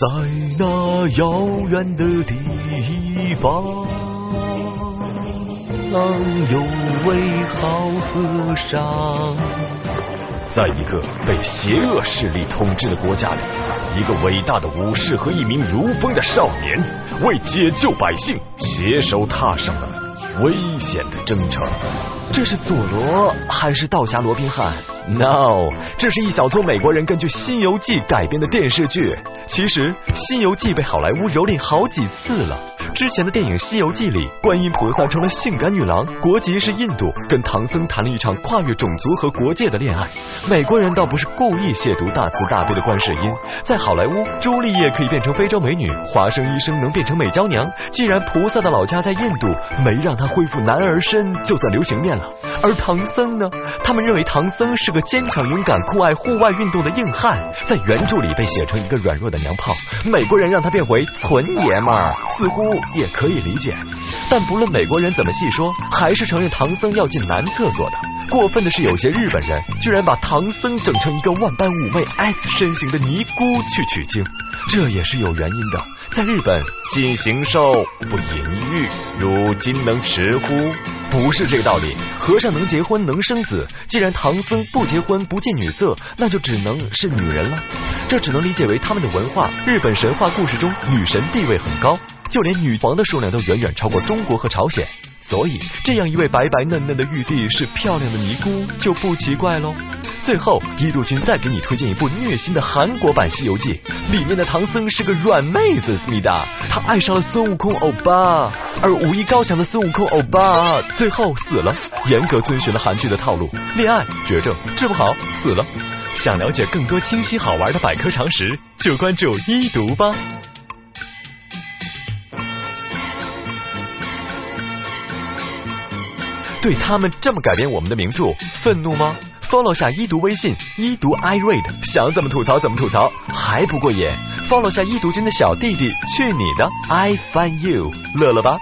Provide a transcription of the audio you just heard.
在那遥远的地方，有位好和尚。在一个被邪恶势力统治的国家里，一个伟大的武士和一名如风的少年，为解救百姓，携手踏上了危险的征程。这是佐罗还是道侠罗宾汉？No，这是一小撮美国人根据《西游记》改编的电视剧。其实，《西游记》被好莱坞蹂躏好几次了。之前的电影《西游记》里，观音菩萨成了性感女郎，国籍是印度，跟唐僧谈了一场跨越种族和国界的恋爱。美国人倒不是故意亵渎大慈大悲的观世音，在好莱坞，朱丽叶可以变成非洲美女，华生医生能变成美娇娘。既然菩萨的老家在印度，没让他恢复男儿身，就算流行面了。而唐僧呢？他们认为唐僧是个坚强勇敢、酷爱户外运动的硬汉，在原著里被写成一个软弱的娘炮。美国人让他变回纯爷们儿，似乎。也可以理解，但不论美国人怎么细说，还是承认唐僧要进男厕所的。过分的是，有些日本人居然把唐僧整成一个万般妩媚 S 身形的尼姑去取经，这也是有原因的。在日本，禁行兽不淫欲，如今能持乎？不是这个道理。和尚能结婚能生子，既然唐僧不结婚不近女色，那就只能是女人了。这只能理解为他们的文化。日本神话故事中，女神地位很高。就连女皇的数量都远远超过中国和朝鲜，所以这样一位白白嫩嫩的玉帝是漂亮的尼姑就不奇怪喽。最后，一度君再给你推荐一部虐心的韩国版《西游记》，里面的唐僧是个软妹子，思密达，他爱上了孙悟空欧巴，而武艺高强的孙悟空欧巴最后死了。严格遵循了韩剧的套路，恋爱绝症治不好死了。想了解更多清晰好玩的百科常识，就关注一读吧。对他们这么改编我们的名著，愤怒吗？Follow 下一读微信，一读 I read，想怎么吐槽怎么吐槽，还不过瘾？Follow 下一读君的小弟弟，去你的！I find you，乐了吧？